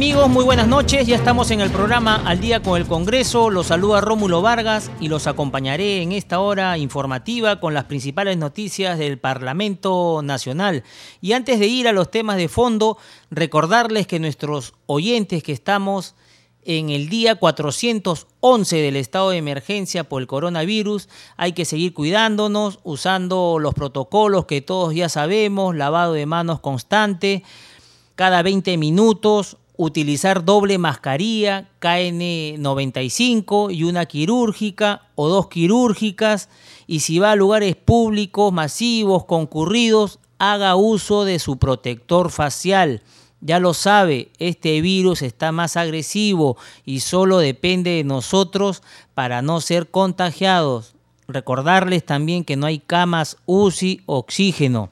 Amigos? Muy buenas noches. Ya estamos en el programa Al día con el Congreso. Los saluda Rómulo Vargas y los acompañaré en esta hora informativa con las principales noticias del Parlamento Nacional. Y antes de ir a los temas de fondo, recordarles que nuestros oyentes que estamos en el día 411 del estado de emergencia por el coronavirus. Hay que seguir cuidándonos, usando los protocolos que todos ya sabemos, lavado de manos constante, cada 20 minutos, utilizar doble mascarilla KN95 y una quirúrgica o dos quirúrgicas y si va a lugares públicos, masivos, concurridos, haga uso de su protector facial. Ya lo sabe, este virus está más agresivo y solo depende de nosotros para no ser contagiados. Recordarles también que no hay camas UCI, oxígeno.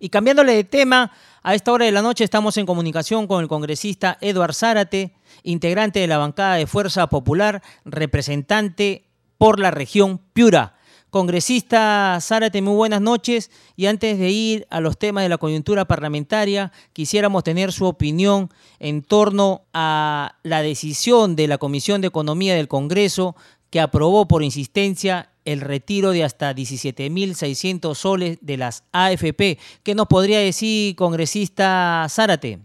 Y cambiándole de tema, a esta hora de la noche estamos en comunicación con el congresista Eduard Zárate, integrante de la bancada de Fuerza Popular, representante por la región Piura. Congresista Zárate, muy buenas noches. Y antes de ir a los temas de la coyuntura parlamentaria, quisiéramos tener su opinión en torno a la decisión de la Comisión de Economía del Congreso que aprobó por insistencia el retiro de hasta 17.600 soles de las AFP. ¿Qué nos podría decir, congresista Zárate?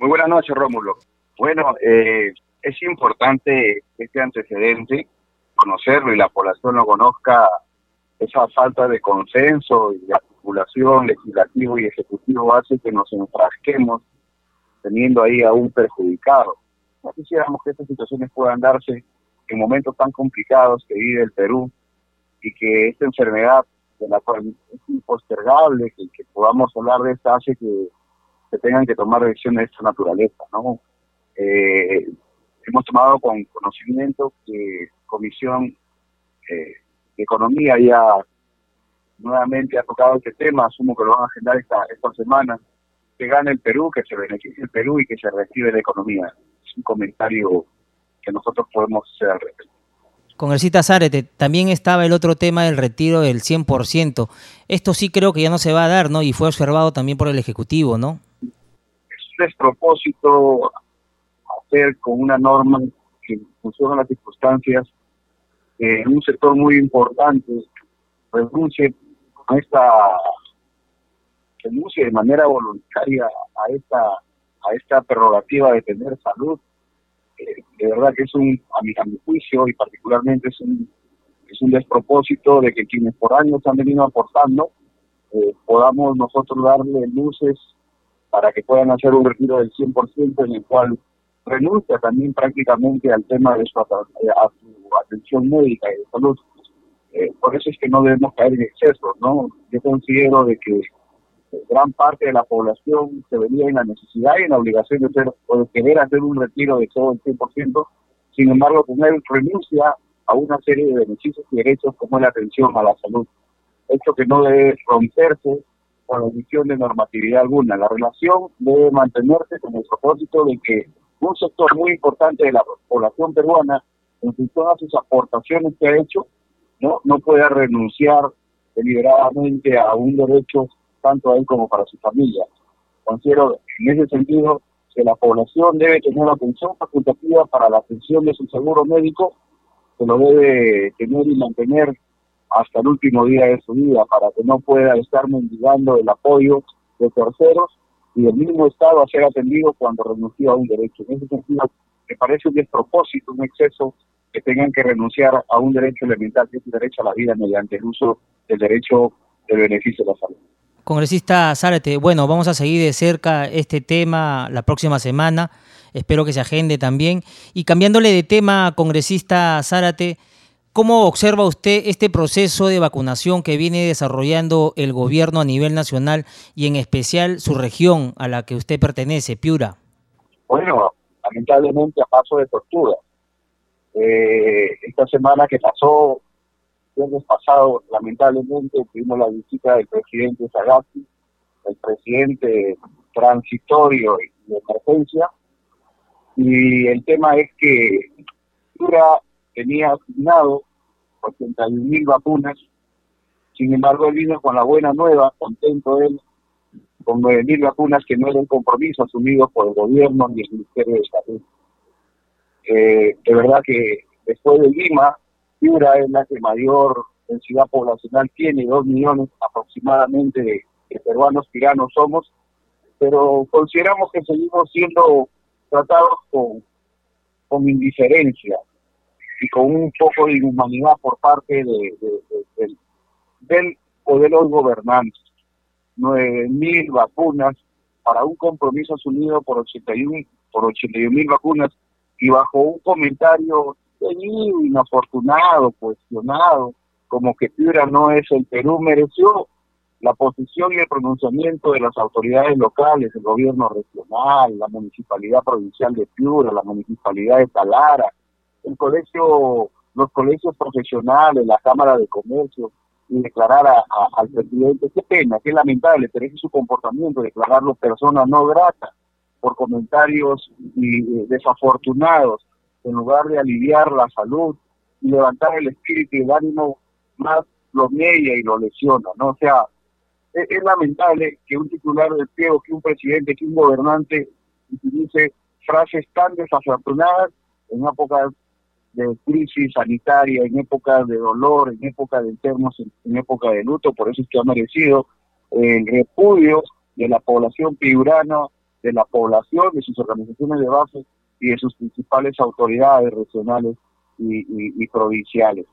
Muy buenas noches, Rómulo. Bueno, eh, es importante este antecedente, conocerlo y la población lo conozca, esa falta de consenso y de articulación legislativo y ejecutivo hace que nos enfrasquemos teniendo ahí a un perjudicado. No quisiéramos que estas situaciones puedan darse en momentos tan complicados que vive el Perú, y que esta enfermedad de la cual es impostergable que, que podamos hablar de esta hace que se tengan que tomar decisiones de esta naturaleza, ¿no? Eh, hemos tomado con conocimiento que Comisión eh, de Economía ya nuevamente ha tocado este tema, asumo que lo van a agendar esta, esta semana, que gane el Perú, que se beneficie el Perú y que se recibe la economía. Es un comentario que nosotros podemos hacer al respecto. Congresista Zárate, también estaba el otro tema del retiro del 100%. Esto sí creo que ya no se va a dar, ¿no? Y fue observado también por el Ejecutivo, ¿no? Es un despropósito hacer con una norma que funciona las circunstancias en un sector muy importante renuncie a esta renuncie de manera voluntaria a esta a esta prerrogativa de tener salud de verdad que es un, a mi, juicio y particularmente es un, es un despropósito de que quienes por años han venido aportando, eh, podamos nosotros darle luces para que puedan hacer un retiro del 100% en el cual renuncia también prácticamente al tema de su, eh, a su atención médica y de salud. Eh, por eso es que no debemos caer en exceso, ¿no? Yo considero de que gran parte de la población se veía en la necesidad y en la obligación de, hacer, o de querer hacer un retiro de todo el 100%, sin embargo, con él renuncia a una serie de beneficios y derechos como la atención a la salud. Hecho que no debe romperse con la omisión de normatividad alguna. La relación debe mantenerse con el propósito de que un sector muy importante de la población peruana, en función a sus aportaciones que ha hecho, no, no pueda renunciar deliberadamente a un derecho tanto a él como para su familia. Considero en ese sentido que la población debe tener una atención facultativa para la atención de su seguro médico, que lo debe tener y mantener hasta el último día de su vida, para que no pueda estar mendigando el apoyo de terceros y del mismo Estado a ser atendido cuando renunció a un derecho. En ese sentido, me parece un despropósito, un exceso que tengan que renunciar a un derecho elemental, que es el derecho a la vida mediante el uso del derecho del beneficio de la salud. Congresista Zárate, bueno, vamos a seguir de cerca este tema la próxima semana. Espero que se agende también. Y cambiándole de tema, congresista Zárate, ¿cómo observa usted este proceso de vacunación que viene desarrollando el gobierno a nivel nacional y en especial su región a la que usted pertenece, Piura? Bueno, lamentablemente a paso de tortura. Eh, esta semana que pasó, viernes pasado, lamentablemente tuvimos la visita del presidente Sagasti, el presidente transitorio de emergencia, y el tema es que Dura tenía asignado 81 mil vacunas, sin embargo él vino con la buena nueva, contento él, con 9 mil vacunas que no era un compromiso asumido por el gobierno ni el Ministerio de Salud. Eh, de verdad que después de Lima, Piura es la que mayor densidad poblacional tiene, dos millones aproximadamente de, peruanos tiranos somos, pero consideramos que seguimos siendo tratados con, con indiferencia y con un poco de inhumanidad por parte de, del poder de los gobernantes. 9.000 vacunas para un compromiso asumido por 81 por 81 mil vacunas y bajo un comentario inafortunado, cuestionado, como que Piura no es el Perú, mereció la posición y el pronunciamiento de las autoridades locales, el gobierno regional, la municipalidad provincial de Piura, la municipalidad de Talara, el colegio, los colegios profesionales, la Cámara de Comercio, y declarar a, al presidente, qué pena, qué lamentable, pero es su comportamiento, declararlo persona no grata por comentarios desafortunados, en lugar de aliviar la salud y levantar el espíritu y el ánimo, más lo media y lo lesiona, ¿no? O sea, es, es lamentable que un titular del pliego, que un presidente, que un gobernante utilice frases tan desafortunadas en épocas de crisis sanitaria, en época de dolor, en época de enfermos, en, época de luto, por eso es que ha merecido el repudio de la población piurana, de la población, de sus organizaciones de base y de sus principales autoridades regionales y, provinciales.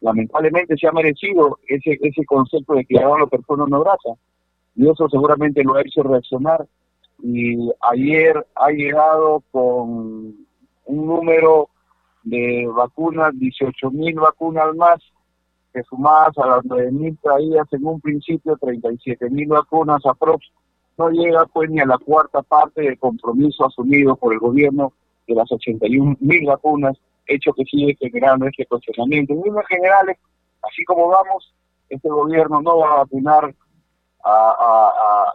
Lamentablemente se ha merecido ese, ese concepto de que la persona no grata y eso seguramente lo ha hecho reaccionar y ayer ha llegado con un número de vacunas, 18 mil vacunas más, que sumadas a las 9 mil traídas en un principio, 37 mil vacunas aprox, no llega pues ni a la cuarta parte del compromiso asumido por el gobierno de las 81 mil vacunas, hecho que sigue generando este cuestionamiento. En líneas generales, así como vamos, este gobierno no va a vacunar a,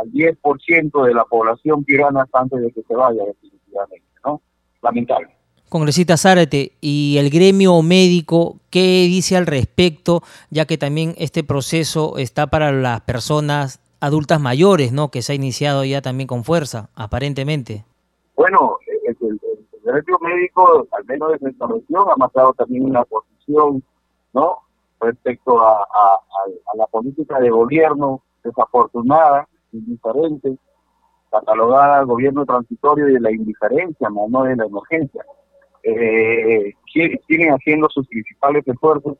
al 10% de la población pirana antes de que se vaya definitivamente, ¿no? Lamentable. Congresista Zárate, y el gremio médico, ¿qué dice al respecto? Ya que también este proceso está para las personas adultas mayores, ¿no? Que se ha iniciado ya también con fuerza, aparentemente. Bueno, gremio médico, al menos desde esta región, ha marcado también una posición, ¿no? Respecto a, la política de gobierno desafortunada, indiferente, catalogada al gobierno transitorio de la indiferencia, no de la emergencia eh, siguen haciendo sus principales esfuerzos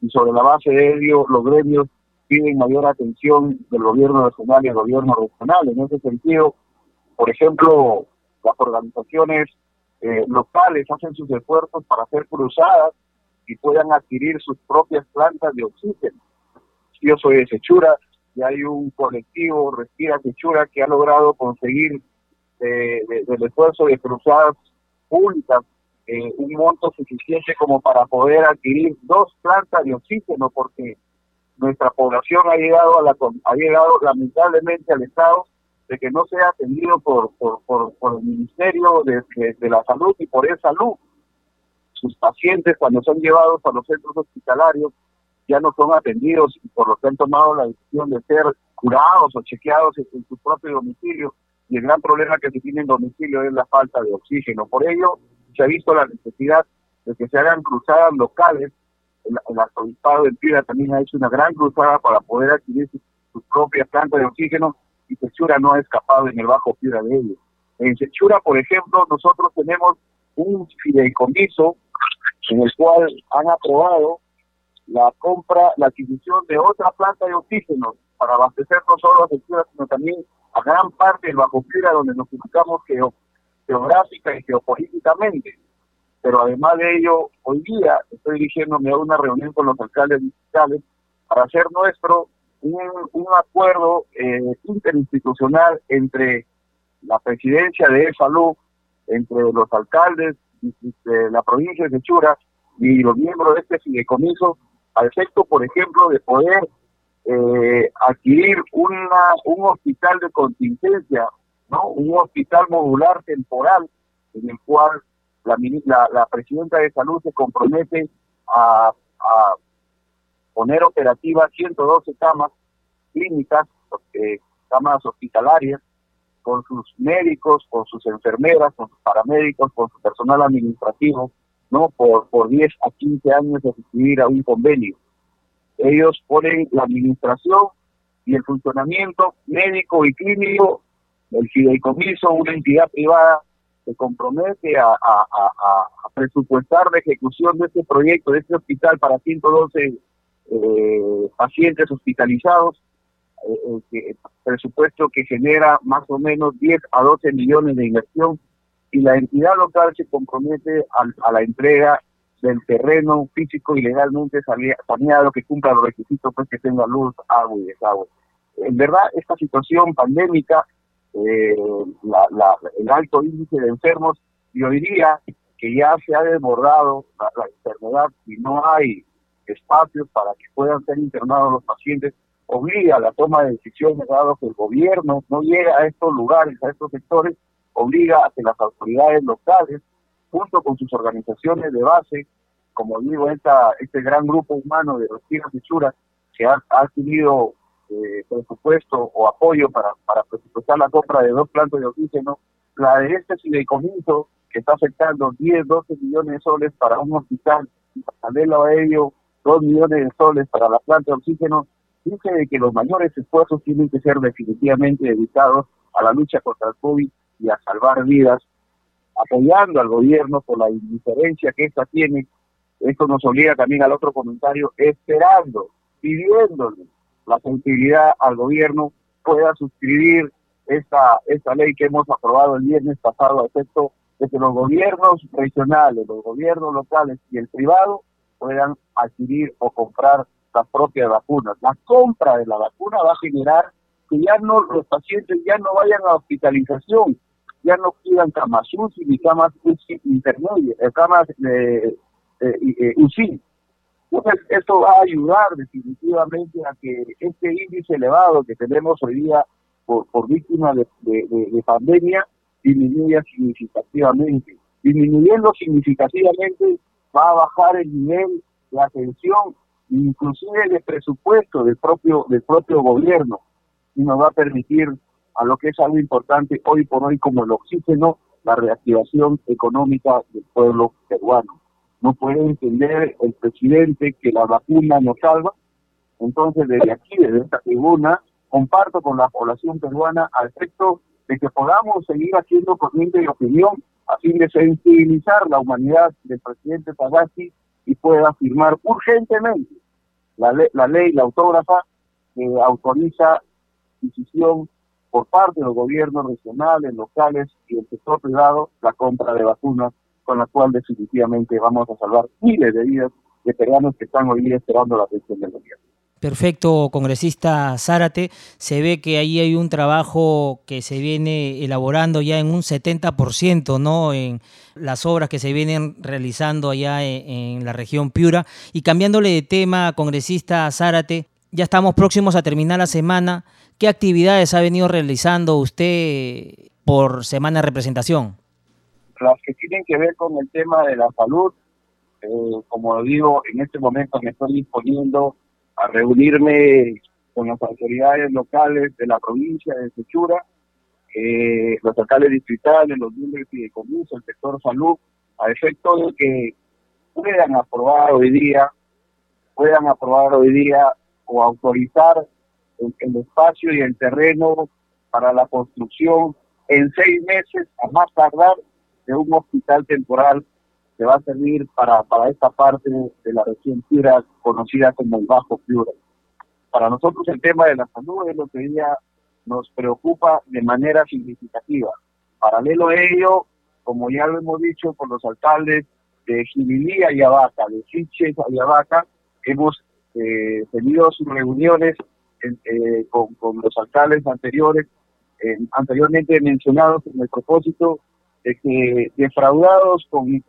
y sobre la base de ello los gremios piden mayor atención del gobierno nacional y del gobierno regional. En ese sentido, por ejemplo, las organizaciones eh, locales hacen sus esfuerzos para hacer cruzadas y puedan adquirir sus propias plantas de oxígeno. Yo soy de Sechura y hay un colectivo, Respira Sechura, que ha logrado conseguir eh, del esfuerzo de cruzadas públicas eh, un monto suficiente como para poder adquirir dos plantas de oxígeno, porque nuestra población ha llegado a la ha llegado lamentablemente al estado que no sea atendido por por, por, el Ministerio de, de, la Salud y por esa salud. Sus pacientes cuando son llevados a los centros hospitalarios ya no son atendidos y por lo que han tomado la decisión de ser curados o chequeados en, su propio domicilio y el gran problema que se tiene en domicilio es la falta de oxígeno. Por ello, se ha visto la necesidad de que se hagan cruzadas locales. El, el arzobispado de Piura también ha hecho una gran cruzada para poder adquirir sus su propias plantas de oxígeno y Sechura no ha escapado en el bajo Piura de ellos. En Sechura, por ejemplo, nosotros tenemos un fideicomiso en el cual han aprobado la compra, la adquisición de otra planta de oxígeno para abastecer no solo a Sechura, sino también a gran parte del Bajo Piura donde nos ubicamos que geográfica y geopolíticamente. Pero además de ello, hoy día estoy dirigiéndome a una reunión con los alcaldes distritales para hacer nuestro un, un acuerdo eh, interinstitucional entre la presidencia de salud entre los alcaldes de la provincia de Sechura y los miembros de este fideicomiso al efecto, por ejemplo, de poder eh, adquirir una, un hospital de contingencia, ¿no? un hospital modular temporal en el cual la, la, la presidenta de salud se compromete a, a poner operativas 112 camas clínicas, camas hospitalarias, con sus médicos, con sus enfermeras, con sus paramédicos, con su personal administrativo, ¿no? Por, por 10 a 15 años de suscribir a un convenio. Ellos ponen la administración y el funcionamiento médico y clínico, el fideicomiso, una entidad privada, se compromete a, a, a, a presupuestar la ejecución de este proyecto, de este hospital para 112 eh, pacientes hospitalizados, eh, eh presupuesto que genera más o menos 10 a 12 millones de inversión y la entidad local se compromete a, la entrega del terreno físico y legalmente saneado que cumpla los requisitos pues que tenga luz, agua y desagüe. En verdad, esta situación pandémica, eh, la, el alto índice de enfermos, yo diría que ya se ha desbordado la, la enfermedad y no hay espacios para que puedan ser internados los pacientes, obliga a la toma de decisiones, dado que el gobierno no llega a estos lugares, a estos sectores, obliga a que las autoridades locales, junto con sus organizaciones de base, como digo, esta, este gran grupo humano de los de Chura, que ha, adquirido eh, presupuesto o apoyo para, para presupuestar la compra de dos plantas de oxígeno, la de este fideicomiso, que está afectando 10, 12 millones de soles para un hospital, y paralelo a ello, 2 millones de soles para la planta de oxígeno, dice que los mayores esfuerzos tienen que ser definitivamente dedicados a la lucha contra el COVID y a salvar vidas, apoyando al gobierno por la indiferencia que ésta tiene. Esto nos obliga también al otro comentario, esperando, pidiéndole la sensibilidad al gobierno pueda suscribir esta, esta ley que hemos aprobado el viernes pasado a efecto de que los gobiernos regionales, los gobiernos locales y el privado puedan adquirir o comprar las propias vacunas. La compra de la vacuna va a generar que ya no los pacientes ya no vayan a hospitalización, ya no pidan camas UCI ni camas UCI intermedias, eh, camas de eh, UCI. Entonces, esto va a ayudar definitivamente a que este índice elevado que tenemos hoy día por, por víctimas de, de pandemia disminuya significativamente. Disminuyendo significativamente va a bajar el nivel de atención, inclusive de presupuesto del propio, del propio gobierno, y nos va a permitir a lo que es algo importante hoy por hoy como el oxígeno, la reactivación económica del pueblo peruano. No puede entender el presidente que la vacuna nos salva. Entonces, desde aquí, desde esta tribuna, comparto con la población peruana al efecto de que podamos seguir haciendo corriente de opinión a fin de sensibilizar la humanidad del presidente Sagasti y pueda firmar urgentemente la, ley, la autógrafa, que autoriza decisión por parte de los gobiernos regionales, locales y el sector privado la compra de vacunas, con la cual definitivamente vamos a salvar miles de vidas de peruanos que están hoy día esperando la atención del gobierno. Perfecto, congresista Zárate. Se ve que ahí hay un trabajo que se viene elaborando ya en un 70%, ¿no? En las obras que se vienen realizando allá en, la región Piura. Y cambiándole de tema, congresista Zárate, ya estamos próximos a terminar la semana. ¿Qué actividades ha venido realizando usted por semana de representación? Las que tienen que ver con el tema de la salud, eh, como digo, en este momento me estoy disponiendo a reunirme con las autoridades locales de la provincia de Sechura, eh, los alcaldes distritales, los miembros de comiso, el sector salud, a efecto de que puedan aprobar hoy día, puedan aprobar hoy día o autorizar el, el espacio y el terreno para la construcción en seis meses, a más tardar, de un hospital temporal que va a servir para, para esta parte de la región Piura conocida como el Bajo Piura. Para nosotros el tema de la salud es lo que día nos preocupa de manera significativa. Paralelo a ello, como ya lo hemos dicho por los alcaldes de Jibilí y Abaca, de Siches y Abaca, hemos eh, tenido sus reuniones eh, con, con, los alcaldes anteriores, eh, anteriormente mencionados en el propósito de que defraudados con,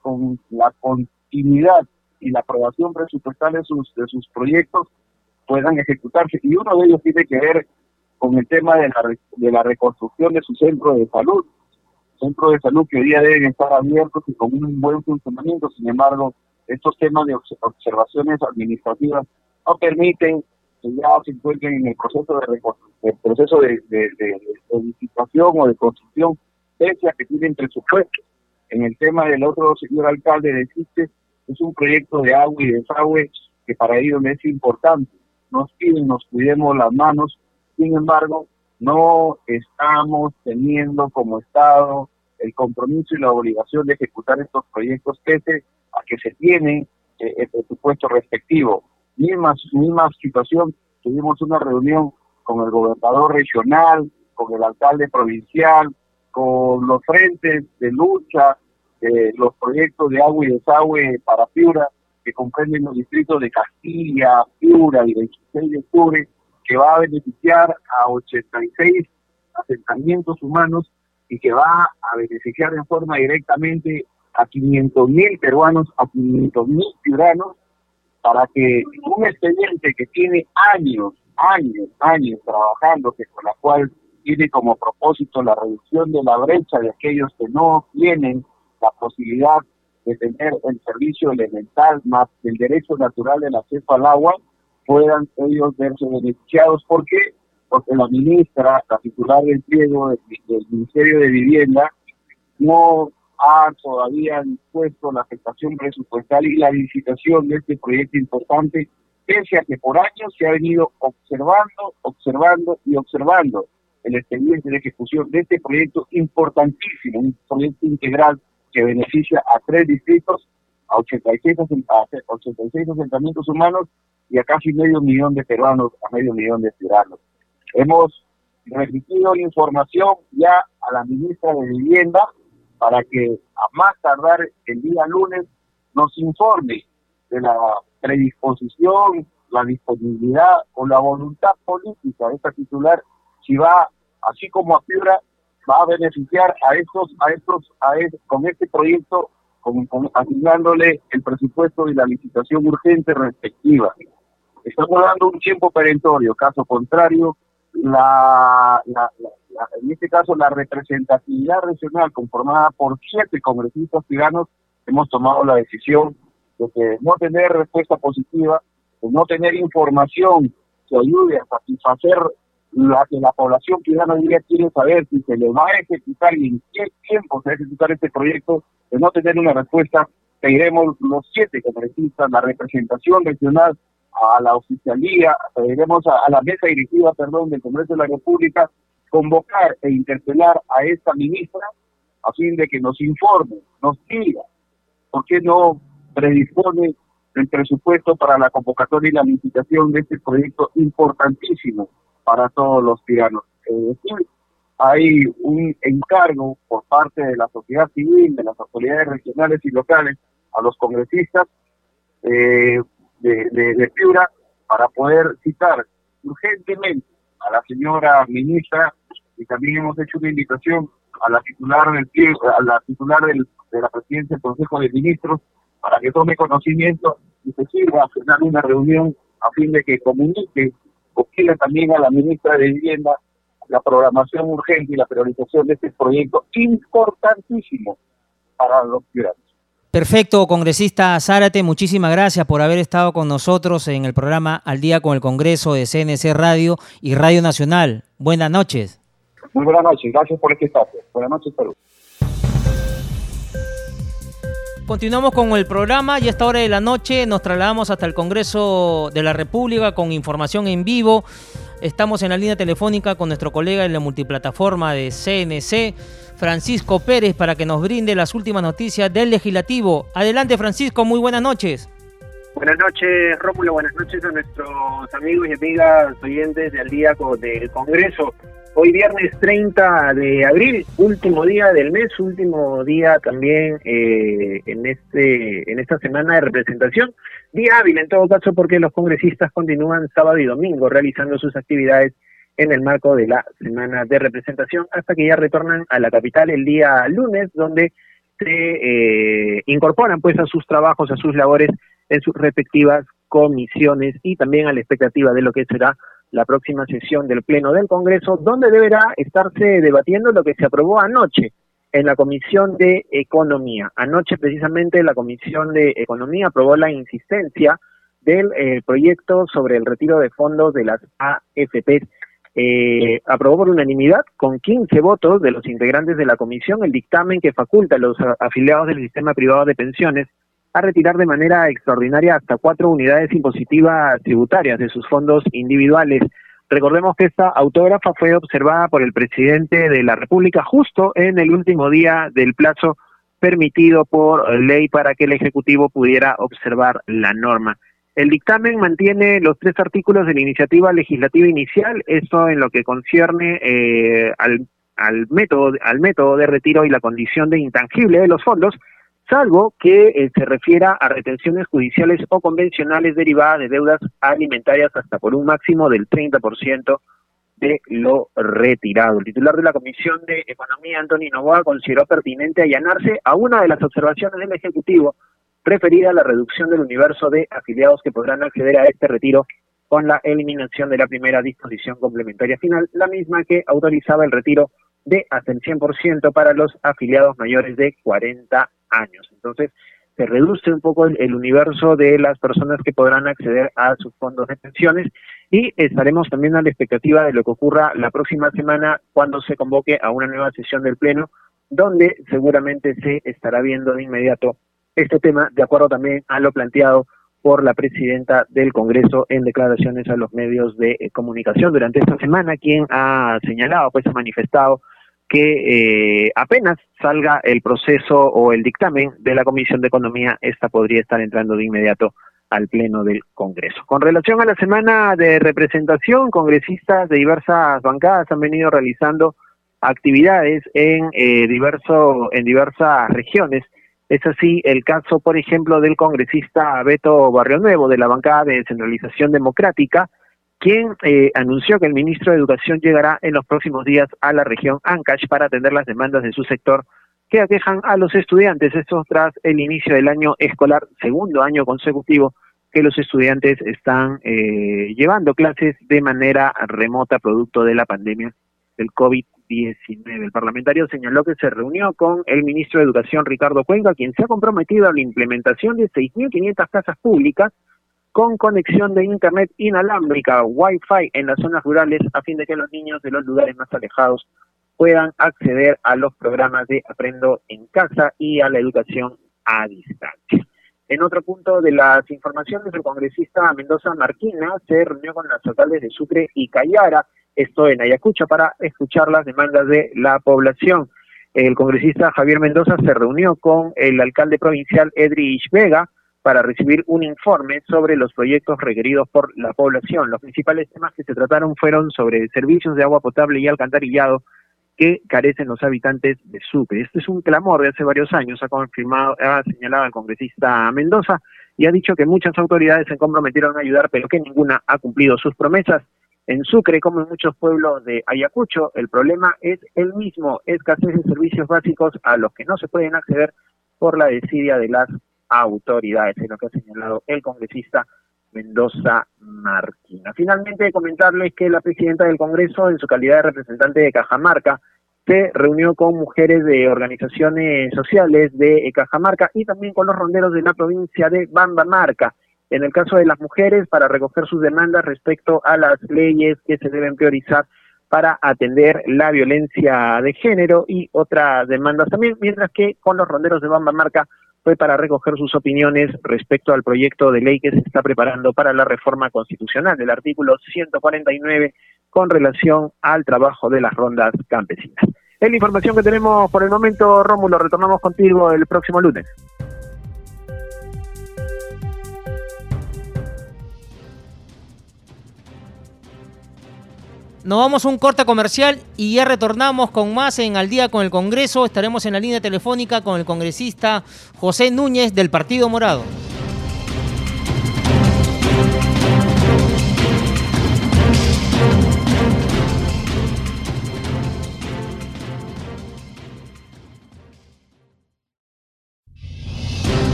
con la continuidad y la aprobación presupuestal de sus, de sus proyectos puedan ejecutarse. Y uno de ellos tiene que ver con el tema de la, de la reconstrucción de su centro de salud. Centros de salud que hoy día deben estar abiertos y con un buen funcionamiento. Sin embargo, estos temas de observaciones administrativas no permiten que ya se encuentren en el proceso de el proceso de, de, de, edificación o de construcción, pese a que tienen presupuesto. En el tema del otro señor alcalde de Chiste, es un proyecto de agua y desagüe que para ellos es importante. Nos piden, nos cuidemos las manos, sin embargo, no estamos teniendo como Estado el compromiso y la obligación de ejecutar estos proyectos pese a que se tiene eh, el presupuesto respectivo. Misma, misma situación, tuvimos una reunión con el gobernador regional, con el alcalde provincial, con los frentes de lucha eh, los proyectos de agua y desagüe para Piura, que comprenden los distritos de Castilla, Piura y 26 de octubre, que va a beneficiar a 86 asentamientos humanos y que va a beneficiar en forma directamente a 500 mil peruanos, a 500 mil ciudadanos, para que un expediente que tiene años, años, años trabajando, que con la cual tiene como propósito la reducción de la brecha de aquellos que no tienen la posibilidad de tener el servicio elemental más el derecho natural del acceso al agua, puedan ellos verse beneficiados. ¿Por qué? Porque la ministra, la titular del pliego del, Ministerio de Vivienda, no ha todavía dispuesto la afectación presupuestal y la licitación de este proyecto importante, pese a que por años se ha venido observando, observando y observando el expediente de ejecución de este proyecto importantísimo, un proyecto integral que beneficia a tres distritos, a 86, a 86 asentamientos humanos y a casi medio millón de peruanos, a medio millón de ciudadanos. Hemos remitido información ya a la ministra de Vivienda para que a más tardar el día lunes nos informe de la predisposición, la disponibilidad o la voluntad política de esta titular si va, así como a Piura, va a beneficiar a estos, a estos, a con este proyecto, con, asignándole el presupuesto y la licitación urgente respectiva. Estamos dando un tiempo perentorio, caso contrario, la, en este caso la representatividad regional conformada por siete congresistas ciudadanos, hemos tomado la decisión de que no tener respuesta positiva, de no tener información que ayude a satisfacer la que la población ciudadana diría quiere saber si se le va a ejecutar y en qué tiempo se va a ejecutar este proyecto, de no tener una respuesta, pediremos los siete congresistas, la representación regional, a la oficialía, pediremos a, la mesa directiva, perdón, del Congreso de la República, convocar e interpelar a esta ministra a fin de que nos informe, nos diga por qué no predispone el presupuesto para la convocatoria y la licitación de este proyecto importantísimo para todos los tiranos. Decir, hay un encargo por parte de la sociedad civil, de las autoridades regionales y locales, a los congresistas eh, de, de, Piura, para poder citar urgentemente a la señora ministra y también hemos hecho una invitación a la titular del a la titular del, de la presidencia del Consejo de Ministros para que tome conocimiento y se sirva a una reunión a fin de que comunique pide también a la ministra de Vivienda la programación urgente y la priorización de este proyecto importantísimo para los ciudadanos. Perfecto, congresista Zárate, muchísimas gracias por haber estado con nosotros en el programa Al Día con el Congreso de CNC Radio y Radio Nacional. Buenas noches. Muy buenas noches, gracias por este espacio. Buenas noches, Perú. Continuamos con el programa y a esta hora de la noche nos trasladamos hasta el Congreso de la República con información en vivo. Estamos en la línea telefónica con nuestro colega en la multiplataforma de CNC, Francisco Pérez, para que nos brinde las últimas noticias del legislativo. Adelante, Francisco, muy buenas noches. Buenas noches, Rómulo. Buenas noches a nuestros amigos y amigas oyentes del día del Congreso. Hoy viernes 30 de abril, último día del mes, último día también eh, en este en esta semana de representación. Día hábil en todo caso porque los congresistas continúan sábado y domingo realizando sus actividades en el marco de la semana de representación, hasta que ya retornan a la capital el día lunes, donde se eh, incorporan pues a sus trabajos, a sus labores en sus respectivas comisiones y también a la expectativa de lo que será la próxima sesión del Pleno del Congreso, donde deberá estarse debatiendo lo que se aprobó anoche en la Comisión de Economía. Anoche precisamente la Comisión de Economía aprobó la insistencia del eh, proyecto sobre el retiro de fondos de las AFP. Eh, aprobó por unanimidad con 15 votos de los integrantes de la comisión el dictamen que faculta a los afiliados del sistema privado de pensiones a retirar de manera extraordinaria hasta cuatro unidades impositivas tributarias de sus fondos individuales. Recordemos que esta autógrafa fue observada por el presidente de la República justo en el último día del plazo permitido por ley para que el Ejecutivo pudiera observar la norma. El dictamen mantiene los tres artículos de la iniciativa legislativa inicial, esto en lo que concierne eh, al, al, método, al método de retiro y la condición de intangible de los fondos, salvo que eh, se refiera a retenciones judiciales o convencionales derivadas de deudas alimentarias hasta por un máximo del 30% de lo retirado. El titular de la Comisión de Economía, Antonio Novoa, consideró pertinente allanarse a una de las observaciones del Ejecutivo referida a la reducción del universo de afiliados que podrán acceder a este retiro con la eliminación de la primera disposición complementaria final, la misma que autorizaba el retiro de hasta el 100% para los afiliados mayores de 40 años. Entonces, se reduce un poco el, universo de las personas que podrán acceder a sus fondos de pensiones y estaremos también a la expectativa de lo que ocurra la próxima semana cuando se convoque a una nueva sesión del Pleno, donde seguramente se estará viendo de inmediato este tema, de acuerdo también a lo planteado por la presidenta del Congreso en declaraciones a los medios de eh, comunicación durante esta semana, quien ha señalado, pues ha manifestado que eh, apenas salga el proceso o el dictamen de la Comisión de Economía, esta podría estar entrando de inmediato al Pleno del Congreso. Con relación a la semana de representación, congresistas de diversas bancadas han venido realizando actividades en, eh, diverso, en diversas regiones. Es así el caso, por ejemplo, del congresista Beto Barrio Nuevo de la bancada de Descentralización Democrática, quien eh, anunció que el ministro de Educación llegará en los próximos días a la región Ancash para atender las demandas de su sector que aquejan a los estudiantes. Esto tras el inicio del año escolar, segundo año consecutivo que los estudiantes están eh, llevando clases de manera remota producto de la pandemia del COVID-19. El parlamentario señaló que se reunió con el ministro de Educación, Ricardo Cuenca, quien se ha comprometido a la implementación de 6.500 casas públicas con conexión de Internet inalámbrica, Wi-Fi en las zonas rurales, a fin de que los niños de los lugares más alejados puedan acceder a los programas de Aprendo en Casa y a la educación a distancia. En otro punto de las informaciones, el congresista Mendoza Marquina se reunió con las alcaldes de Sucre y Cayara, esto en Ayacucho, para escuchar las demandas de la población. El congresista Javier Mendoza se reunió con el alcalde provincial Edrich Vega, para recibir un informe sobre los proyectos requeridos por la población. Los principales temas que se trataron fueron sobre servicios de agua potable y alcantarillado que carecen los habitantes de Sucre. Este es un clamor de hace varios años, ha confirmado, ha señalado el congresista Mendoza y ha dicho que muchas autoridades se comprometieron a ayudar, pero que ninguna ha cumplido sus promesas. En Sucre, como en muchos pueblos de Ayacucho, el problema es el mismo, escasez de servicios básicos a los que no se pueden acceder por la desidia de las autoridades, es lo que ha señalado el congresista Mendoza Marquina. Finalmente, comentarles que la presidenta del Congreso, en su calidad de representante de Cajamarca, se reunió con mujeres de organizaciones sociales de Cajamarca y también con los ronderos de la provincia de Bambamarca. En el caso de las mujeres, para recoger sus demandas respecto a las leyes que se deben priorizar para atender la violencia de género y otras demandas también, mientras que con los ronderos de Bambamarca fue para recoger sus opiniones respecto al proyecto de ley que se está preparando para la reforma constitucional del artículo 149 con relación al trabajo de las rondas campesinas. Es la información que tenemos por el momento, Rómulo. Retornamos contigo el próximo lunes. Nos vamos a un corte comercial y ya retornamos con más en Al día con el Congreso. Estaremos en la línea telefónica con el congresista José Núñez del Partido Morado.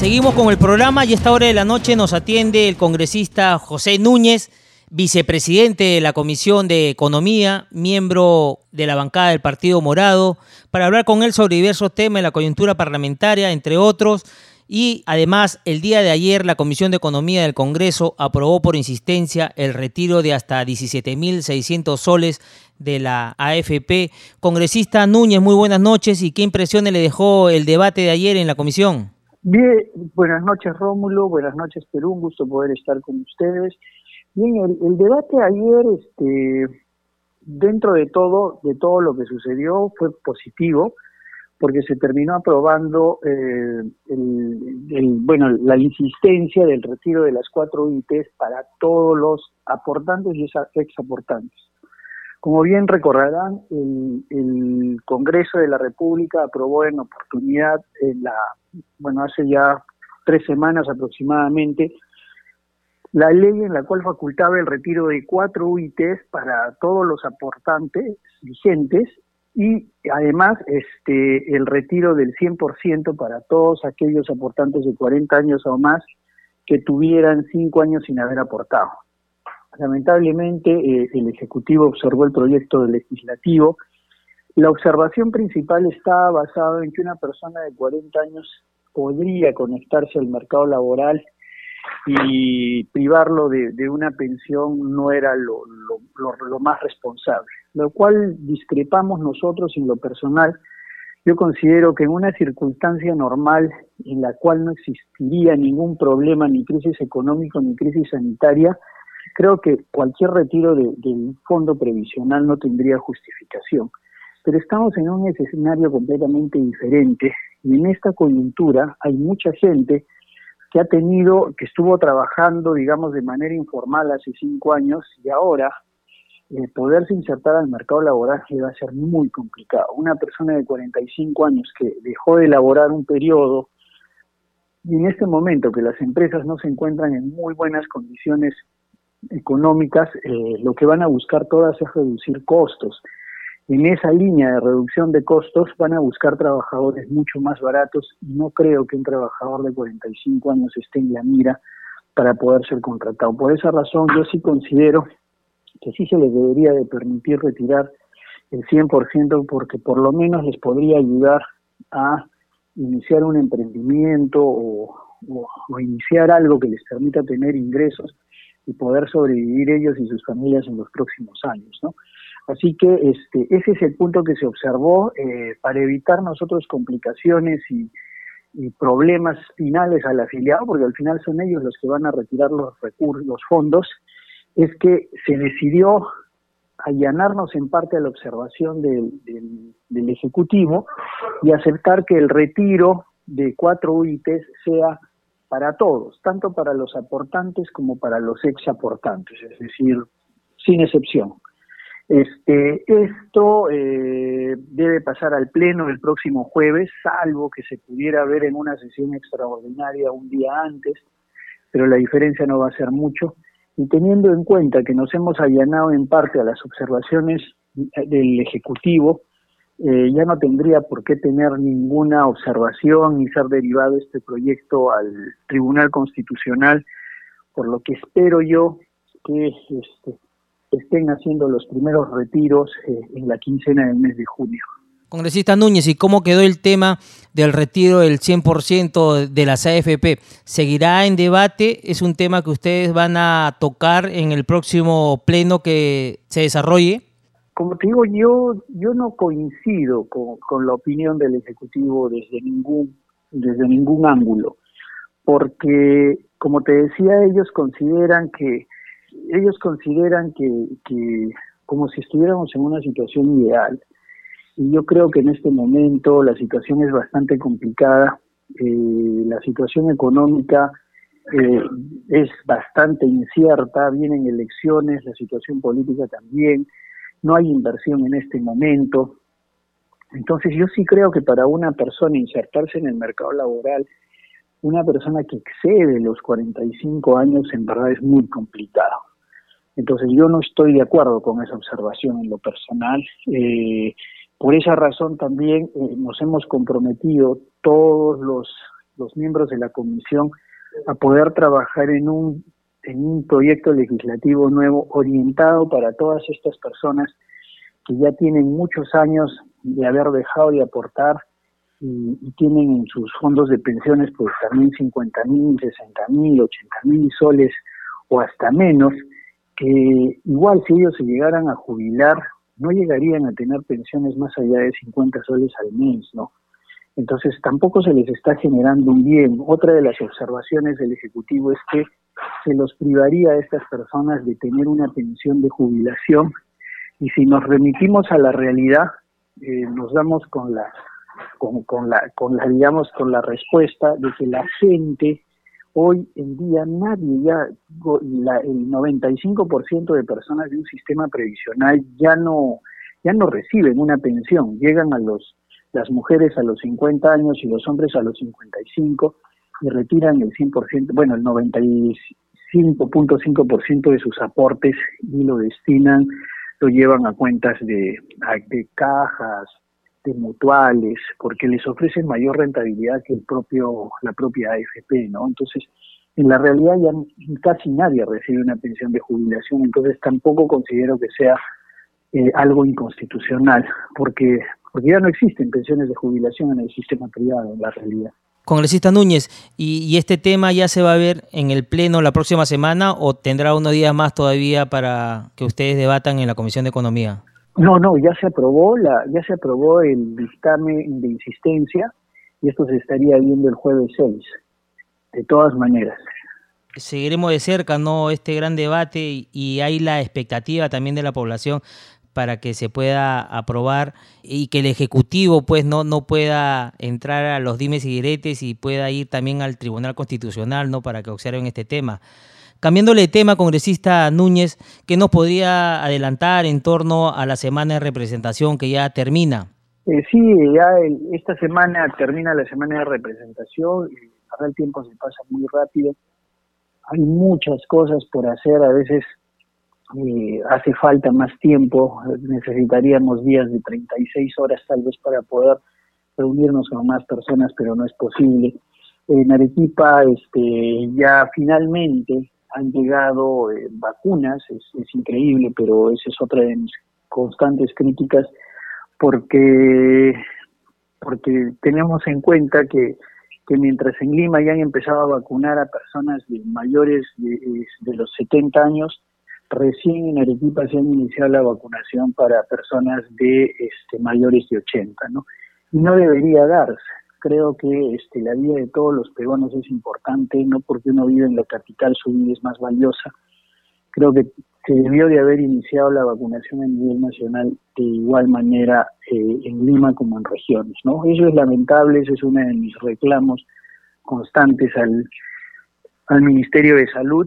Seguimos con el programa y a esta hora de la noche nos atiende el congresista José Núñez, vicepresidente de la Comisión de Economía, miembro de la bancada del Partido Morado, para hablar con él sobre diversos temas de la coyuntura parlamentaria, entre otros. Y además, el día de ayer la Comisión de Economía del Congreso aprobó por insistencia el retiro de hasta 17.600 soles de la AFP. Congresista Núñez, muy buenas noches. ¿Y qué impresiones le dejó el debate de ayer en la comisión? Bien, buenas noches Rómulo, buenas noches Perú, un gusto poder estar con ustedes. Bien, el, debate ayer, este, dentro de todo, de todo lo que sucedió, fue positivo, porque se terminó aprobando eh, el, bueno, la insistencia del retiro de las cuatro ITs para todos los aportantes y exaportantes. Como bien recordarán, el, el Congreso de la República aprobó en oportunidad, en la, bueno, hace ya tres semanas aproximadamente, la ley en la cual facultaba el retiro de cuatro UITs para todos los aportantes vigentes y además este el retiro del 100% para todos aquellos aportantes de 40 años o más que tuvieran cinco años sin haber aportado. Lamentablemente, eh, el Ejecutivo observó el proyecto legislativo. La observación principal está basada en que una persona de 40 años podría conectarse al mercado laboral y privarlo de, una pensión no era lo, lo, más responsable, lo cual discrepamos nosotros en lo personal. Yo considero que en una circunstancia normal en la cual no existiría ningún problema, ni crisis económica, ni crisis sanitaria, creo que cualquier retiro del fondo previsional no tendría justificación. Pero estamos en un escenario completamente diferente y en esta coyuntura hay mucha gente que ha tenido, que estuvo trabajando, digamos, de manera informal hace cinco años y ahora poderse insertar al mercado laboral va a ser muy complicado. Una persona de 45 años que dejó de elaborar un periodo y en este momento que las empresas no se encuentran en muy buenas condiciones económicas, eh, lo que van a buscar todas es reducir costos en esa línea de reducción de costos van a buscar trabajadores mucho más baratos y no creo que un trabajador de 45 años esté en la mira para poder ser contratado. Por esa razón yo sí considero que sí se les debería de permitir retirar el 100% porque por lo menos les podría ayudar a iniciar un emprendimiento o, o iniciar algo que les permita tener ingresos y poder sobrevivir ellos y sus familias en los próximos años, ¿no? Así que este, ese es el punto que se observó eh, para evitar nosotros complicaciones y, problemas finales al afiliado, porque al final son ellos los que van a retirar los recursos, los fondos, es que se decidió allanarnos en parte a la observación del, del Ejecutivo y aceptar que el retiro de cuatro UITs sea para todos, tanto para los aportantes como para los ex aportantes, es decir, sin excepción. Este, esto eh, debe pasar al Pleno el próximo jueves, salvo que se pudiera ver en una sesión extraordinaria un día antes, pero la diferencia no va a ser mucho. Y teniendo en cuenta que nos hemos allanado en parte a las observaciones del Ejecutivo, eh, ya no tendría por qué tener ninguna observación ni ser derivado este proyecto al Tribunal Constitucional, por lo que espero yo que este, estén haciendo los primeros retiros eh, en la quincena del mes de junio. Congresista Núñez, ¿y cómo quedó el tema del retiro del 100% de las AFP? ¿Seguirá en debate? ¿Es un tema que ustedes van a tocar en el próximo pleno que se desarrolle? Como te digo, yo, yo no coincido con, con la opinión del Ejecutivo desde ningún, desde ningún ángulo, porque, como te decía, ellos consideran que ellos consideran que, como si estuviéramos en una situación ideal. Y yo creo que en este momento la situación es bastante complicada. Eh, la situación económica eh, es bastante incierta, vienen elecciones, la situación política también, no hay inversión en este momento. Entonces yo sí creo que para una persona insertarse en el mercado laboral, una persona que excede los 45 años en verdad es muy complicado. Entonces yo no estoy de acuerdo con esa observación en lo personal. Eh, por esa razón también eh, nos hemos comprometido todos los los miembros de la comisión a poder trabajar en un, en un proyecto legislativo nuevo orientado para todas estas personas que ya tienen muchos años de haber dejado de aportar y, tienen en sus fondos de pensiones pues también 50 mil, 60 mil, 80 mil soles o hasta menos, que igual si ellos se llegaran a jubilar no llegarían a tener pensiones más allá de 50 soles al mes, ¿no? Entonces tampoco se les está generando un bien. Otra de las observaciones del Ejecutivo es que se los privaría a estas personas de tener una pensión de jubilación y si nos remitimos a la realidad, eh, nos damos con la, con, con, la, con la, digamos, con la respuesta de que la gente hoy en día nadie ya, la, el 95% de personas de un sistema previsional ya no, ya no reciben una pensión, llegan a los, las mujeres a los 50 años y los hombres a los 55 y retiran el 100%, bueno, el 95.5% de sus aportes y lo destinan lo llevan a cuentas de, de cajas, de mutuales, porque les ofrecen mayor rentabilidad que el propio, la propia AFP, ¿no? Entonces, en la realidad ya casi nadie recibe una pensión de jubilación, entonces tampoco considero que sea eh, algo inconstitucional, porque, porque ya no existen pensiones de jubilación en el sistema privado, en la realidad. Congresista Núñez, ¿y, este tema ya se va a ver en el Pleno la próxima semana o tendrá unos días más todavía para que ustedes debatan en la Comisión de Economía? No, no, ya se aprobó la, ya se aprobó el dictamen de insistencia y esto se estaría viendo el jueves 6, de todas maneras. Seguiremos de cerca no este gran debate y hay la expectativa también de la población para que se pueda aprobar y que el Ejecutivo pues no, no pueda entrar a los dimes y diretes y pueda ir también al Tribunal Constitucional ¿no? para que observen este tema. Cambiándole de tema, congresista Núñez, ¿qué nos podría adelantar en torno a la semana de representación que ya termina? Eh, sí, ya esta semana termina la semana de representación, ahora el tiempo se pasa muy rápido, hay muchas cosas por hacer, a veces eh, hace falta más tiempo, necesitaríamos días de 36 horas tal vez para poder reunirnos con más personas, pero no es posible. En Arequipa este, ya finalmente han llegado eh, vacunas, es, increíble, pero esa es otra de mis constantes críticas, porque, porque tenemos en cuenta que, que mientras en Lima ya han empezado a vacunar a personas de mayores de, de los 70 años, recién en Arequipa se ha iniciado la vacunación para personas de este, mayores de 80, ¿no? Y no debería darse. Creo que este, la vida de todos los peruanos es importante, no porque uno vive en la capital su vida es más valiosa. Creo que se debió de haber iniciado la vacunación a nivel nacional de igual manera eh, en Lima como en regiones, ¿no? Eso es lamentable, ese es uno de mis reclamos constantes al, al Ministerio de Salud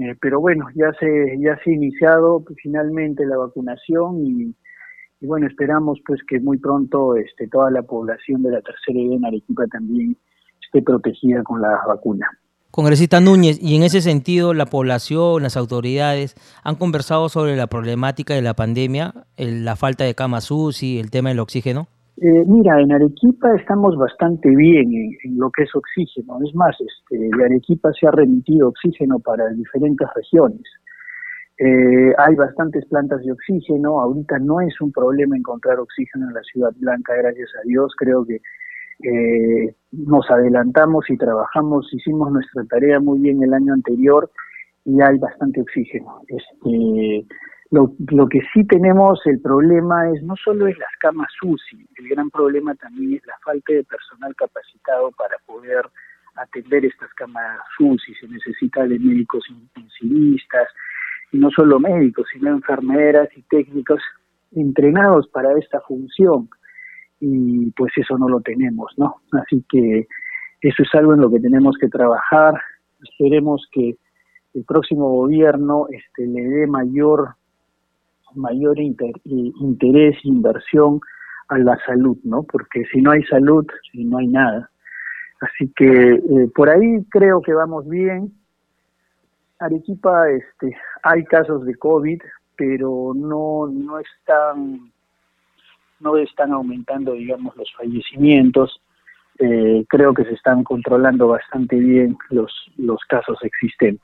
eh, pero bueno, ya se, ya se ha iniciado pues, finalmente la vacunación y, bueno, esperamos pues que muy pronto este, toda la población de la tercera edad en Arequipa también esté protegida con la vacuna. Congresista Núñez, y en ese sentido, la población, las autoridades han conversado sobre la problemática de la pandemia, la falta de camas UCI, el tema del oxígeno. Eh, mira, en Arequipa estamos bastante bien en, lo que es oxígeno. Es más, este, de Arequipa se ha remitido oxígeno para diferentes regiones. Eh, hay bastantes plantas de oxígeno. Ahorita no es un problema encontrar oxígeno en la Ciudad Blanca, gracias a Dios. Creo que eh, nos adelantamos y trabajamos, hicimos nuestra tarea muy bien el año anterior y hay bastante oxígeno. Este, lo, que sí tenemos, el problema es no solo es las camas UCI, el gran problema también es la falta de personal capacitado para poder atender estas camas UCI. Se necesita de médicos intensivistas, no solo médicos, sino enfermeras y técnicos entrenados para esta función. Y pues eso no lo tenemos, ¿no? Así que eso es algo en lo que tenemos que trabajar. Esperemos que el próximo gobierno este, le dé mayor mayor inter, interés, inversión a la salud, ¿no? Porque si no hay salud, no hay nada. Así que eh, por ahí creo que vamos bien. Arequipa, este, hay casos de COVID, pero no no están no están aumentando, digamos, los fallecimientos. eh, creo que se están controlando bastante bien los, los casos existentes.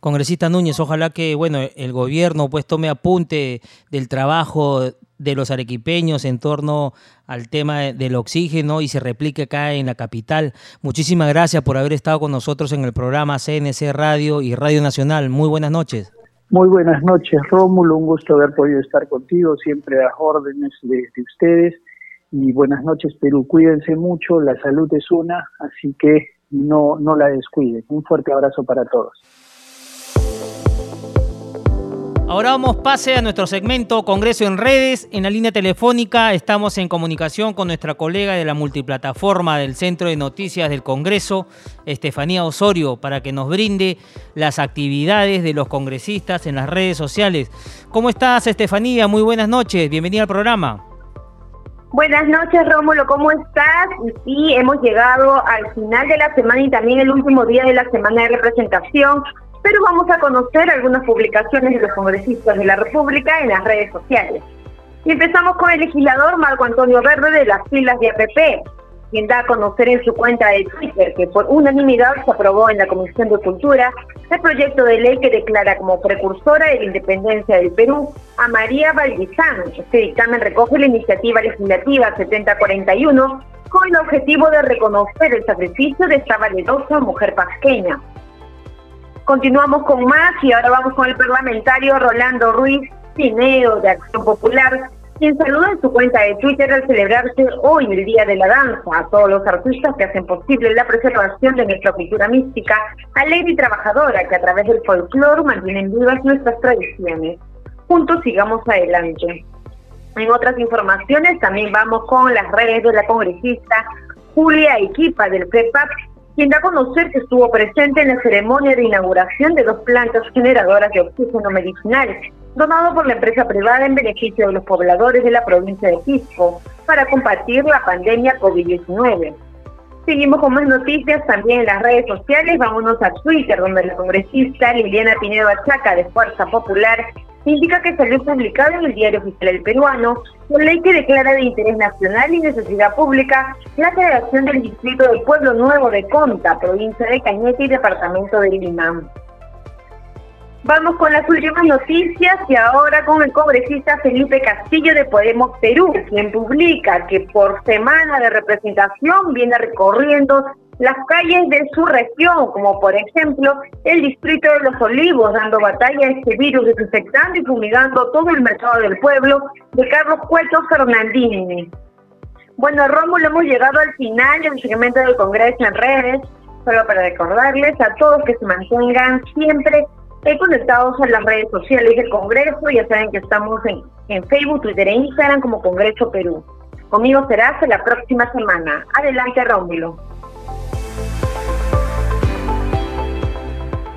Congresista Núñez, ojalá que bueno el gobierno pues tome apunte del trabajo de los arequipeños en torno al tema del oxígeno y se replique acá en la capital. Muchísimas gracias por haber estado con nosotros en el programa CNC Radio y Radio Nacional. Muy buenas noches. Muy buenas noches, Rómulo. Un gusto haber podido estar contigo, siempre a órdenes de, de ustedes. Y buenas noches, Perú. Cuídense mucho, la salud es una, así que no, no la descuiden. Un fuerte abrazo para todos. Ahora vamos pase a nuestro segmento Congreso en redes. En la línea telefónica estamos en comunicación con nuestra colega de la multiplataforma del Centro de Noticias del Congreso, Estefanía Osorio, para que nos brinde las actividades de los congresistas en las redes sociales. ¿Cómo estás, Estefanía? Muy buenas noches. Bienvenida al programa. Buenas noches, Rómulo, ¿cómo estás? Sí, hemos llegado al final de la semana y también el último día de la semana de representación pero vamos a conocer algunas publicaciones de los congresistas de la República en las redes sociales. Y empezamos con el legislador Marco Antonio Verde de las filas de APP, quien da a conocer en su cuenta de Twitter que por unanimidad se aprobó en la Comisión de Cultura el proyecto de ley que declara como precursora de la independencia del Perú a María Valdizán. Este dictamen recoge la iniciativa legislativa 7041 con el objetivo de reconocer el sacrificio de esta valerosa mujer pasqueña. Continuamos con más y ahora vamos con el parlamentario Rolando Ruiz Pineo de Acción Popular, quien saluda en su cuenta de Twitter al celebrarse hoy el Día de la Danza a todos los artistas que hacen posible la preservación de nuestra cultura mística, alegre y trabajadora que a través del folclore mantienen vivas nuestras tradiciones. Juntos sigamos adelante. En otras informaciones también vamos con las redes de la congresista Julia Equipa del FEPAP quien da a conocer que estuvo presente en la ceremonia de inauguración de dos plantas generadoras de oxígeno medicinal, donado por la empresa privada en beneficio de los pobladores de la provincia de Quisco, para combatir la pandemia COVID-19. Seguimos con más noticias también en las redes sociales. Vámonos a Twitter, donde la congresista Liliana Pinedo Achaca, de Fuerza Popular, indica que salió publicado en el diario oficial El Peruano la ley que declara de interés nacional y necesidad pública la creación del distrito del Pueblo Nuevo de Conta, provincia de Cañete y departamento de Lima. Vamos con las últimas noticias y ahora con el congresista Felipe Castillo de Podemos Perú, quien publica que por semana de representación viene recorriendo las calles de su región, como por ejemplo el distrito de Los Olivos, dando batalla a este virus desinfectando y fumigando todo el mercado del pueblo de Carlos Cueto Fernandini. Bueno, Rómulo, hemos llegado al final del segmento del Congreso en redes, solo para recordarles a todos que se mantengan siempre conectados a las redes sociales del Congreso, ya saben que estamos en, en Facebook, Twitter e Instagram como Congreso Perú. Conmigo será hasta la próxima semana. Adelante, Rómulo.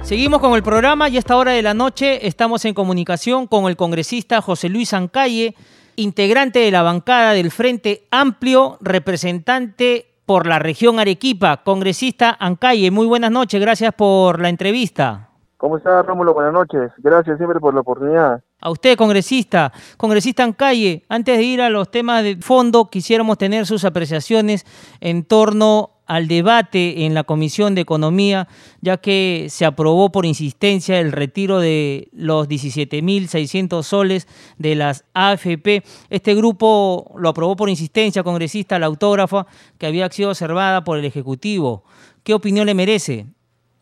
Seguimos con el programa y a esta hora de la noche estamos en comunicación con el congresista José Luis Ancalle, integrante de la bancada del Frente Amplio, representante por la región Arequipa. Congresista Ancalle, muy buenas noches, gracias por la entrevista. ¿Cómo está Rómulo? Buenas noches, gracias siempre por la oportunidad. A usted, congresista, congresista Ancalle, antes de ir a los temas de fondo, quisiéramos tener sus apreciaciones en torno al debate en la Comisión de Economía, ya que se aprobó por insistencia el retiro de los 17.600 soles de las AFP. Este grupo lo aprobó por insistencia, congresista, la autógrafa, que había sido observada por el Ejecutivo. ¿Qué opinión le merece?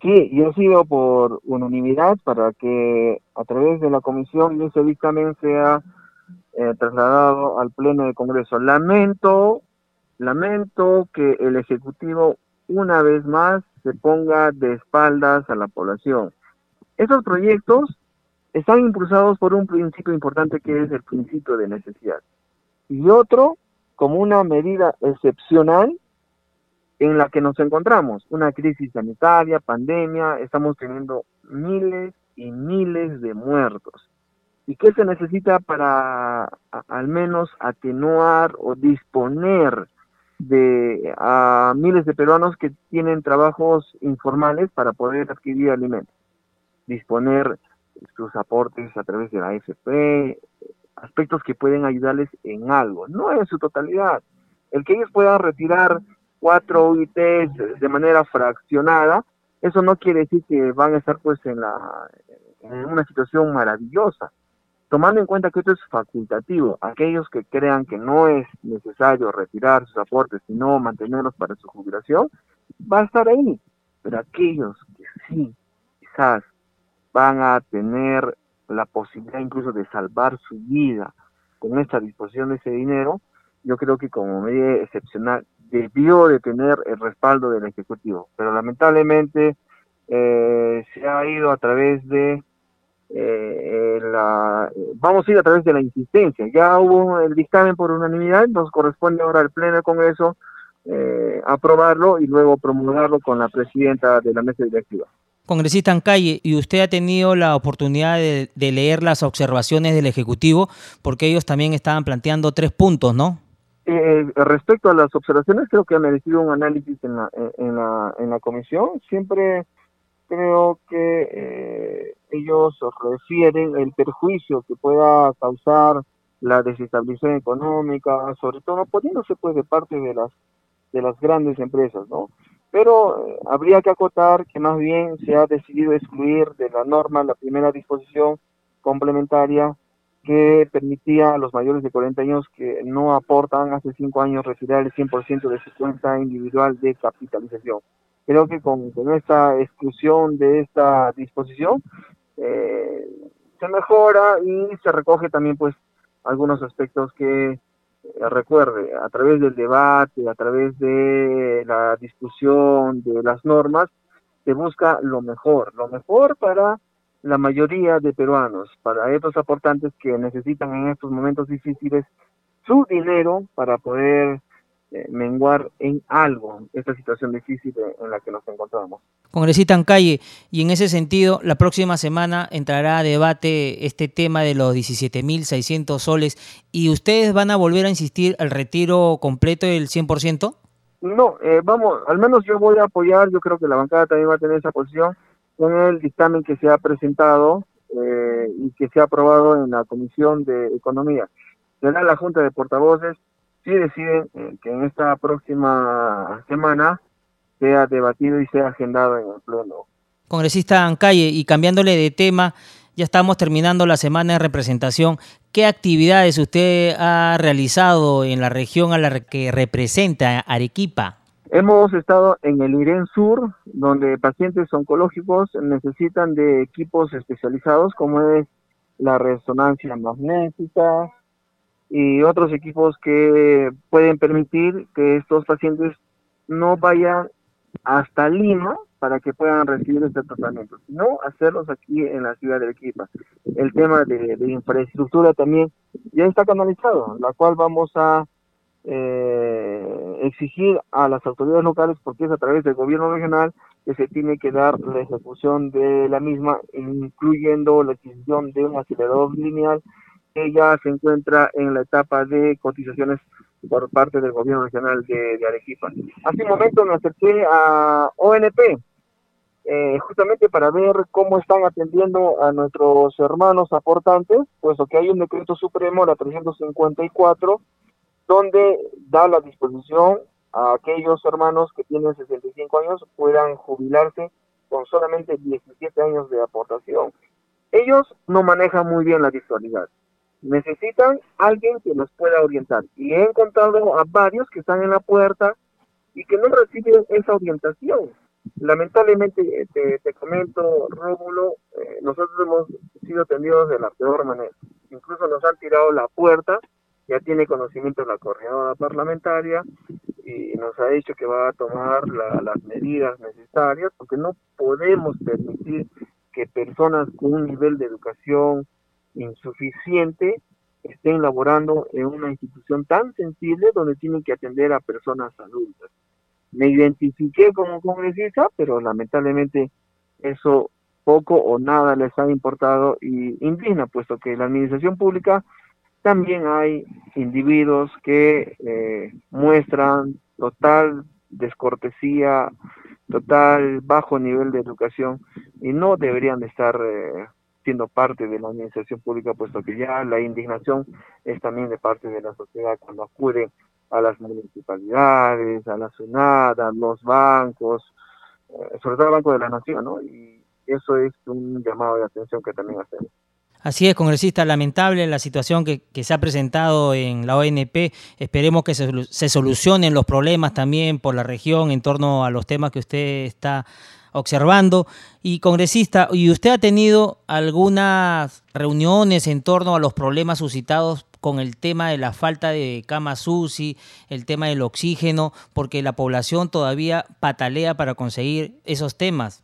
Sí, yo sido por unanimidad para que a través de la comisión ese dictamen sea eh, trasladado al Pleno del Congreso. Lamento Lamento que el Ejecutivo una vez más se ponga de espaldas a la población. Estos proyectos están impulsados por un principio importante que es el principio de necesidad y otro como una medida excepcional en la que nos encontramos, una crisis sanitaria, pandemia, estamos teniendo miles y miles de muertos. ¿Y qué se necesita para al menos atenuar o disponer de a miles de peruanos que tienen trabajos informales para poder adquirir alimentos, disponer sus aportes a través de la AFP, aspectos que pueden ayudarles en algo, no en su totalidad. El que ellos puedan retirar cuatro UITs de manera fraccionada, eso no quiere decir que van a estar pues en, la, en una situación maravillosa. Tomando en cuenta que esto es facultativo, aquellos que crean que no es necesario retirar sus aportes, sino mantenerlos para su jubilación, va a estar ahí. Pero aquellos que sí, quizás van a tener la posibilidad incluso de salvar su vida con esta disposición de ese dinero, yo creo que como medida excepcional debió de tener el respaldo del Ejecutivo, pero lamentablemente eh, se ha ido a través de eh, la, vamos a ir a través de la insistencia. Ya hubo el dictamen por unanimidad, nos corresponde ahora al Pleno del Congreso eh, aprobarlo y luego promulgarlo con la presidenta de la mesa directiva. Congresista Ancalle, y usted ha tenido la oportunidad de, leer las observaciones del Ejecutivo, porque ellos también estaban planteando tres puntos, ¿no? Eh, respecto a las observaciones, creo que ha merecido un análisis en la, en la, en la comisión. Siempre creo que eh, ellos refieren el perjuicio que pueda causar la desestabilización económica, sobre todo poniéndose pues de parte de las de las grandes empresas, ¿no? Pero eh, habría que acotar que más bien se ha decidido excluir de la norma la primera disposición complementaria que permitía a los mayores de 40 años que no aportan hace 5 años retirar el 100% de su cuenta individual de capitalización. Creo que con, esta exclusión de esta disposición eh, se mejora y se recoge también pues algunos aspectos que eh, recuerde a través del debate, a través de la discusión de las normas, se busca lo mejor, lo mejor para la mayoría de peruanos, para estos aportantes que necesitan en estos momentos difíciles su dinero para poder eh, menguar en algo esta situación difícil en la que nos encontramos. Congresista Calle, y en ese sentido, la próxima semana entrará a debate este tema de los 17.600 soles y ustedes van a volver a insistir al retiro completo del 100%? No, eh, vamos, al menos yo voy a apoyar, yo creo que la bancada también va a tener esa posición con el dictamen que se ha presentado eh, y que se ha aprobado en la Comisión de Economía. Será la Junta de Portavoces si deciden eh, que en esta próxima semana sea debatido y sea agendado en el Pleno. Congresista Ancalle, y cambiándole de tema, ya estamos terminando la semana de representación. ¿Qué actividades usted ha realizado en la región a la que representa Arequipa? Hemos estado en el IREN Sur, donde pacientes oncológicos necesitan de equipos especializados como es la resonancia magnética, y otros equipos que pueden permitir que estos pacientes no vayan hasta Lima para que puedan recibir este tratamiento, sino hacerlos aquí en la ciudad de Arequipa. El tema de, infraestructura también ya está canalizado, la cual vamos a eh, exigir a las autoridades locales, porque es a través del gobierno regional que se tiene que dar la ejecución de la misma, incluyendo la adquisición de un acelerador lineal ella se encuentra en la etapa de cotizaciones por parte del gobierno regional de, Arequipa. Hace un momento me acerqué a ONP, eh, justamente para ver cómo están atendiendo a nuestros hermanos aportantes, puesto que hay un decreto supremo, la 354, donde da la disposición a aquellos hermanos que tienen 65 años puedan jubilarse con solamente 17 años de aportación. Ellos no manejan muy bien la virtualidad necesitan alguien que los pueda orientar. Y he encontrado a varios que están en la puerta y que no reciben esa orientación. Lamentablemente, te, comento, Rómulo, eh, nosotros hemos sido atendidos de la peor manera. Incluso nos han tirado la puerta, ya tiene conocimiento la coordinadora parlamentaria y nos ha dicho que va a tomar las medidas necesarias porque no podemos permitir que personas con un nivel de educación insuficiente estén laborando en una institución tan sensible donde tienen que atender a personas adultas. Me identifiqué como congresista, pero lamentablemente eso poco o nada les ha importado y indigna, puesto que en la administración pública también hay individuos que eh, muestran total descortesía, total bajo nivel de educación y no deberían de estar eh, siendo parte de la administración pública, puesto que ya la indignación es también de parte de la sociedad cuando acude a las municipalidades, a la SUNAT, a los bancos, eh, sobre todo el Banco de la Nación, ¿no? Y eso es un llamado de atención que también hacemos. Así es, congresista, lamentable la situación que, se ha presentado en la ONP. Esperemos que se, solucionen los problemas también por la región en torno a los temas que usted está observando. Y congresista, ¿y usted ha tenido algunas reuniones en torno a los problemas suscitados con el tema de la falta de camas UCI, el tema del oxígeno, porque la población todavía patalea para conseguir esos temas?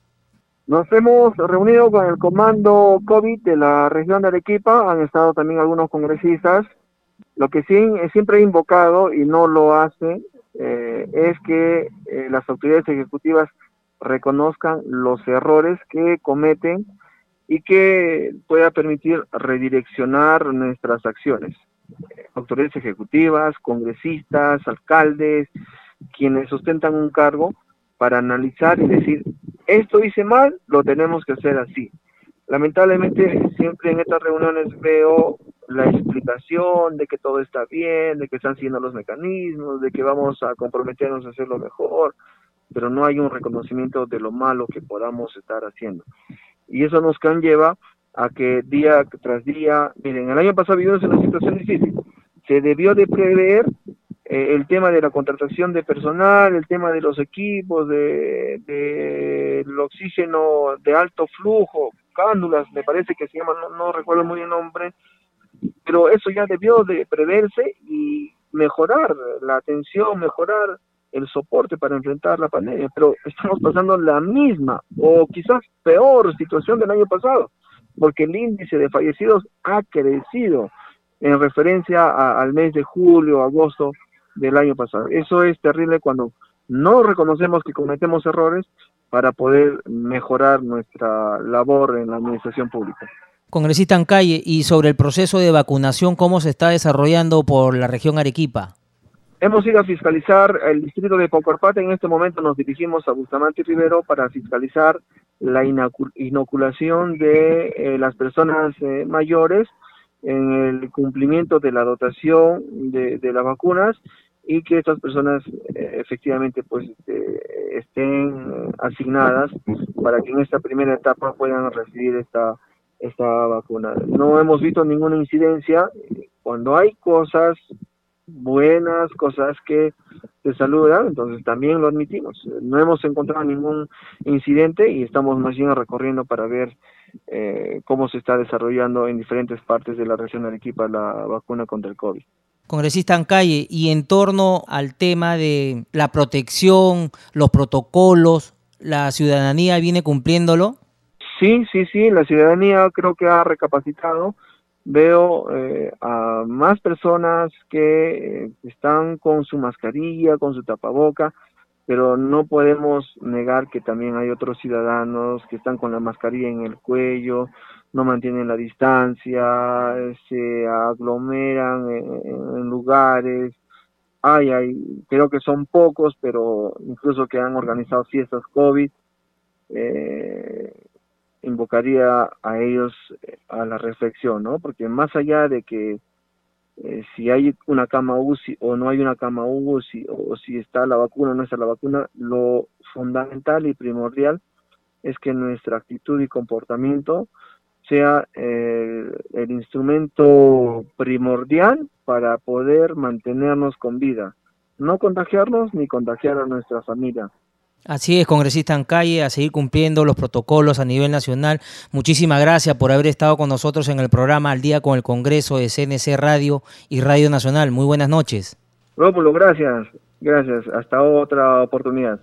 Nos hemos reunido con el comando COVID de la región de Arequipa, han estado también algunos congresistas. Lo que sí, siempre he invocado y no lo hace eh, es que eh, las autoridades ejecutivas reconozcan los errores que cometen y que pueda permitir redireccionar nuestras acciones. Autoridades ejecutivas, congresistas, alcaldes, quienes sustentan un cargo, para analizar y decir, esto hice mal, lo tenemos que hacer así. Lamentablemente siempre en estas reuniones veo la explicación de que todo está bien, de que están siguiendo los mecanismos, de que vamos a comprometernos a hacerlo mejor, pero no hay un reconocimiento de lo malo que podamos estar haciendo. Y eso nos conlleva a que día tras día, miren, el año pasado vivimos en una situación difícil, se debió de prever eh, el tema de la contratación de personal, el tema de los equipos, de, oxígeno de alto flujo, cándulas, me parece que se llama, no, recuerdo muy bien el nombre, pero eso ya debió de preverse y mejorar la atención, mejorar el soporte para enfrentar la pandemia, pero estamos pasando la misma o quizás peor situación del año pasado, porque el índice de fallecidos ha crecido en referencia al mes de julio, agosto del año pasado. Eso es terrible cuando no reconocemos que cometemos errores para poder mejorar nuestra labor en la administración pública. Congresista en calle, y sobre el proceso de vacunación, ¿cómo se está desarrollando por la región Arequipa? Hemos ido a fiscalizar el distrito de Pocorpate. En este momento nos dirigimos a Bustamante Rivero para fiscalizar la inoculación de eh, las personas eh, mayores en el cumplimiento de la dotación de, las vacunas y que estas personas eh, efectivamente pues este, estén asignadas para que en esta primera etapa puedan recibir esta esta vacuna. No hemos visto ninguna incidencia. Cuando hay cosas buenas, cosas que se saludan, entonces también lo admitimos. No hemos encontrado ningún incidente y estamos más bien recorriendo para ver eh, cómo se está desarrollando en diferentes partes de la región de Arequipa la vacuna contra el COVID. Congresista Ancalle, y en torno al tema de la protección, los protocolos, ¿la ciudadanía viene cumpliéndolo? Sí, sí, sí, la ciudadanía creo que ha recapacitado. Veo eh, a más personas que eh, están con su mascarilla, con su tapaboca, pero no podemos negar que también hay otros ciudadanos que están con la mascarilla en el cuello, no mantienen la distancia, se aglomeran en, lugares. Hay, hay, creo que son pocos, pero incluso que han organizado fiestas COVID. Eh, invocaría a ellos a la reflexión, ¿no? Porque más allá de que eh, si hay una cama UCI o no hay una cama UCI o si está la vacuna o no está la vacuna, lo fundamental y primordial es que nuestra actitud y comportamiento sea eh, el instrumento primordial para poder mantenernos con vida, no contagiarnos ni contagiar a nuestra familia. Así es, congresista en calle, a seguir cumpliendo los protocolos a nivel nacional. Muchísimas gracias por haber estado con nosotros en el programa Al Día con el Congreso de CNC Radio y Radio Nacional. Muy buenas noches. Rómulo, gracias. Gracias. Hasta otra oportunidad.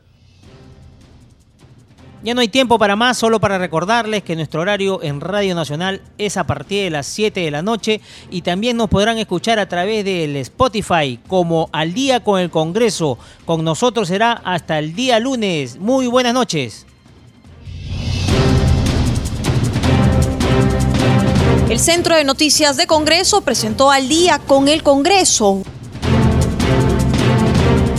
Ya no hay tiempo para más, solo para recordarles que nuestro horario en Radio Nacional es a partir de las 7 de la noche y también nos podrán escuchar a través del Spotify como Al día con el Congreso. Con nosotros será hasta el día lunes. Muy buenas noches. El Centro de Noticias de Congreso presentó Al día con el Congreso